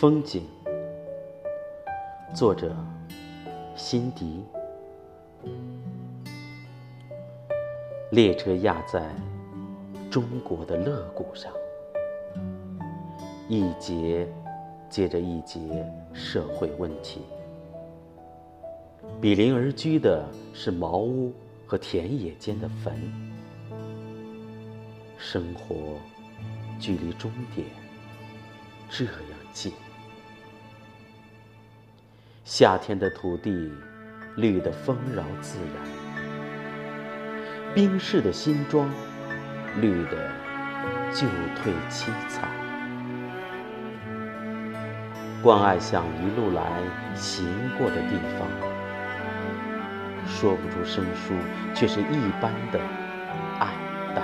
风景，作者：辛迪。列车压在中国的肋骨上，一节接着一节社会问题。比邻而居的是茅屋和田野间的坟，生活距离终点这样近。夏天的土地绿得丰饶自然，冰释的新装绿得旧退凄惨。关爱想一路来行过的地方，说不出生疏，却是一般的爱戴。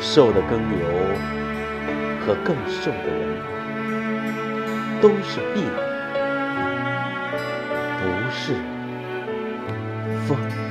瘦的耕牛。和更瘦的人，都是病，不是风。